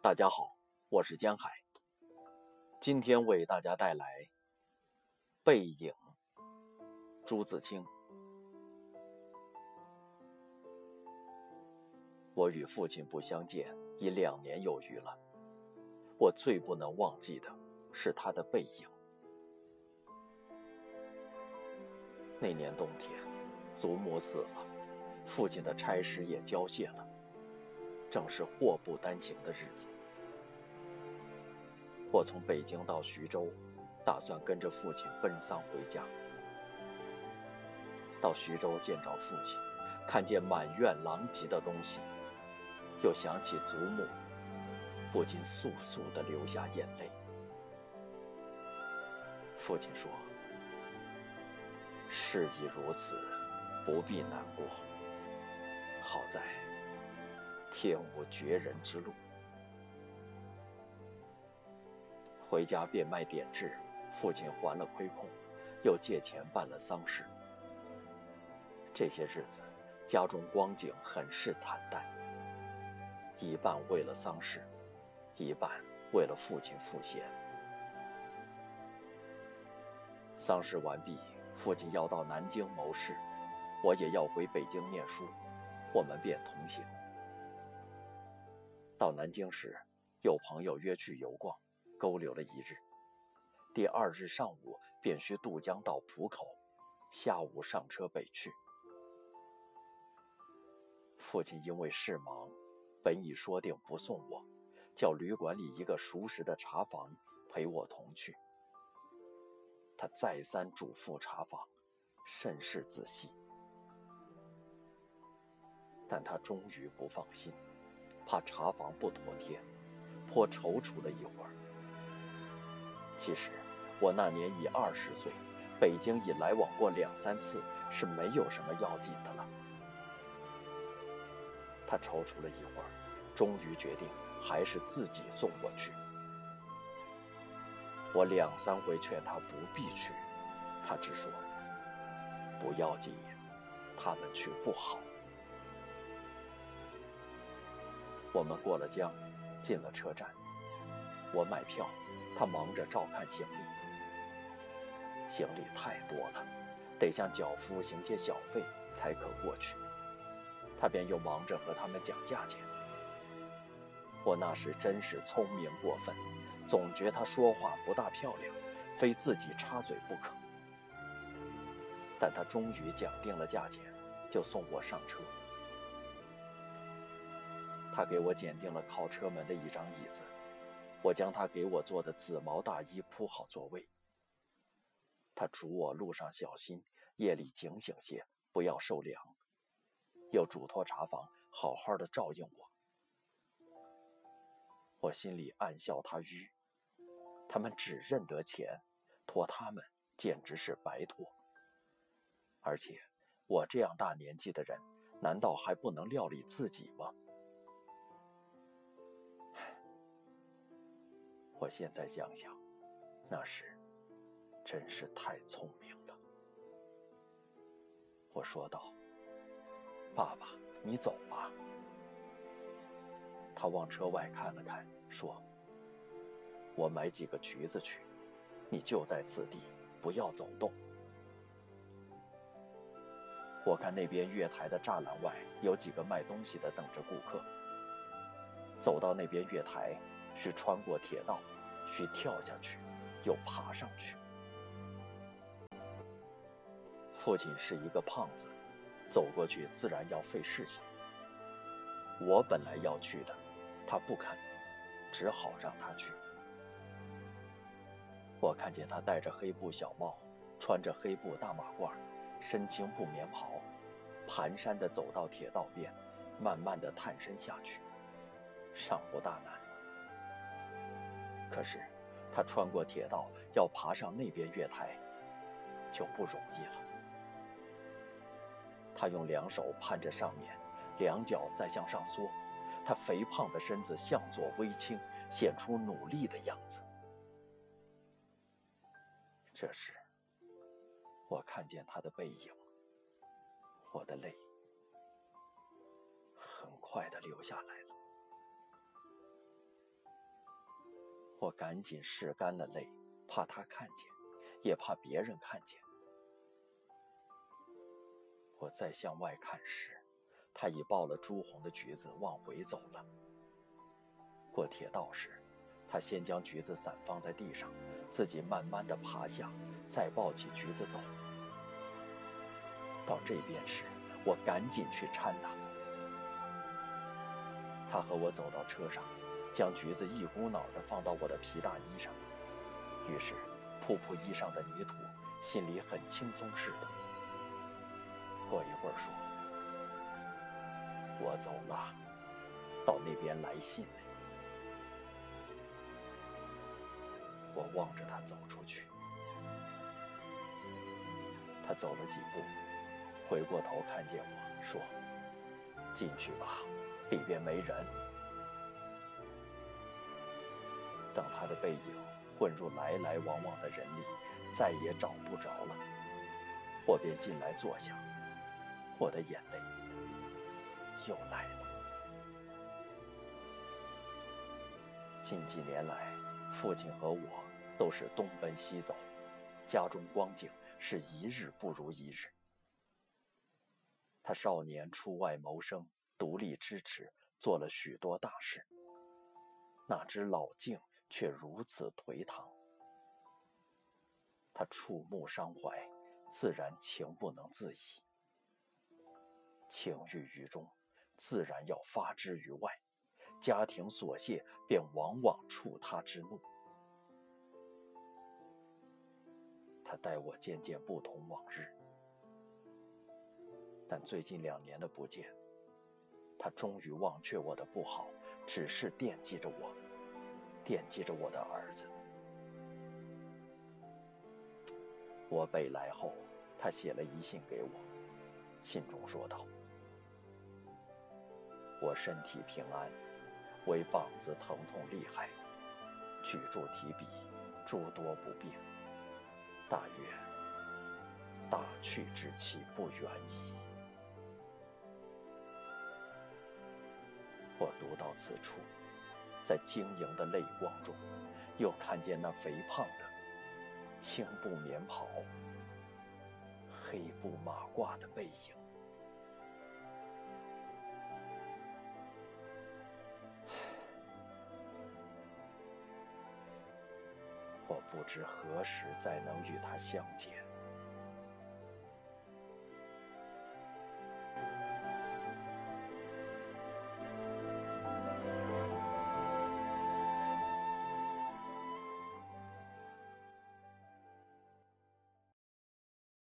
大家好，我是江海。今天为大家带来《背影》。朱自清。我与父亲不相见已两年有余了，我最不能忘记的是他的背影。那年冬天，祖母死了，父亲的差事也交卸了，正是祸不单行的日子。我从北京到徐州，打算跟着父亲奔丧回家。到徐州见着父亲，看见满院狼藉的东西，又想起祖母，不禁簌簌地流下眼泪。父亲说：“事已如此，不必难过。好在天无绝人之路。”回家变卖点痣，父亲还了亏空，又借钱办了丧事。这些日子，家中光景很是惨淡，一半为了丧事，一半为了父亲赋闲。丧事完毕，父亲要到南京谋事，我也要回北京念书，我们便同行。到南京时，有朋友约去游逛。勾留了一日，第二日上午便需渡江到浦口，下午上车北去。父亲因为事忙，本已说定不送我，叫旅馆里一个熟识的茶房陪我同去。他再三嘱咐茶房，甚是仔细，但他终于不放心，怕茶房不妥帖，颇踌躇了一会儿。其实，我那年已二十岁，北京已来往过两三次，是没有什么要紧的了。他踌躇了一会儿，终于决定还是自己送我去。我两三回劝他不必去，他只说：“不要紧，他们去不好。”我们过了江，进了车站，我买票。他忙着照看行李，行李太多了，得向脚夫行些小费才可过去。他便又忙着和他们讲价钱。我那时真是聪明过分，总觉他说话不大漂亮，非自己插嘴不可。但他终于讲定了价钱，就送我上车。他给我拣定了靠车门的一张椅子。我将他给我做的紫毛大衣铺好座位。他嘱我路上小心，夜里警醒些，不要受凉。又嘱托茶房好好的照应我。我心里暗笑他愚，他们只认得钱，托他们简直是白托。而且我这样大年纪的人，难道还不能料理自己吗？我现在想想，那时真是太聪明了。我说道：“爸爸，你走吧。”他往车外看了看，说：“我买几个橘子去，你就在此地，不要走动。”我看那边月台的栅栏外有几个卖东西的等着顾客。走到那边月台。需穿过铁道，需跳下去，又爬上去。父亲是一个胖子，走过去自然要费事些。我本来要去的，他不肯，只好让他去。我看见他戴着黑布小帽，穿着黑布大马褂，身青布棉袍，蹒跚地走到铁道边，慢慢地探身下去，尚不大难。可是，他穿过铁道要爬上那边月台，就不容易了。他用两手攀着上面，两脚再向上缩，他肥胖的身子向左微倾，显出努力的样子。这时，我看见他的背影，我的泪很快的流下来了。我赶紧拭干了泪，怕他看见，也怕别人看见。我再向外看时，他已抱了朱红的橘子往回走了。过铁道时，他先将橘子散放在地上，自己慢慢的爬下，再抱起橘子走。到这边时，我赶紧去搀他。他和我走到车上，将橘子一股脑的放到我的皮大衣上，于是扑扑衣上的泥土，心里很轻松似的。过一会儿说：“我走了，到那边来信呢。”我望着他走出去，他走了几步，回过头看见我说：“进去吧，里边没人。”等他的背影混入来来往往的人里，再也找不着了，我便进来坐下。我的眼泪又来了。近几年来，父亲和我都是东奔西走，家中光景是一日不如一日。他少年出外谋生，独立支持，做了许多大事。哪知老境却如此颓唐。他触目伤怀，自然情不能自已。情郁于中，自然要发之于外；家庭琐屑，便往往触他之怒。他待我渐渐不同往日，但最近两年的不见，他终于忘却我的不好，只是惦记着我，惦记着我的儿子。我北来后，他写了一信给我，信中说道。我身体平安，唯膀子疼痛厉害，举箸提笔诸多不便，大约大去之期不远矣。我读到此处，在晶莹的泪光中，又看见那肥胖的青布棉袍、黑布马褂的背影。我不知何时再能与他相见。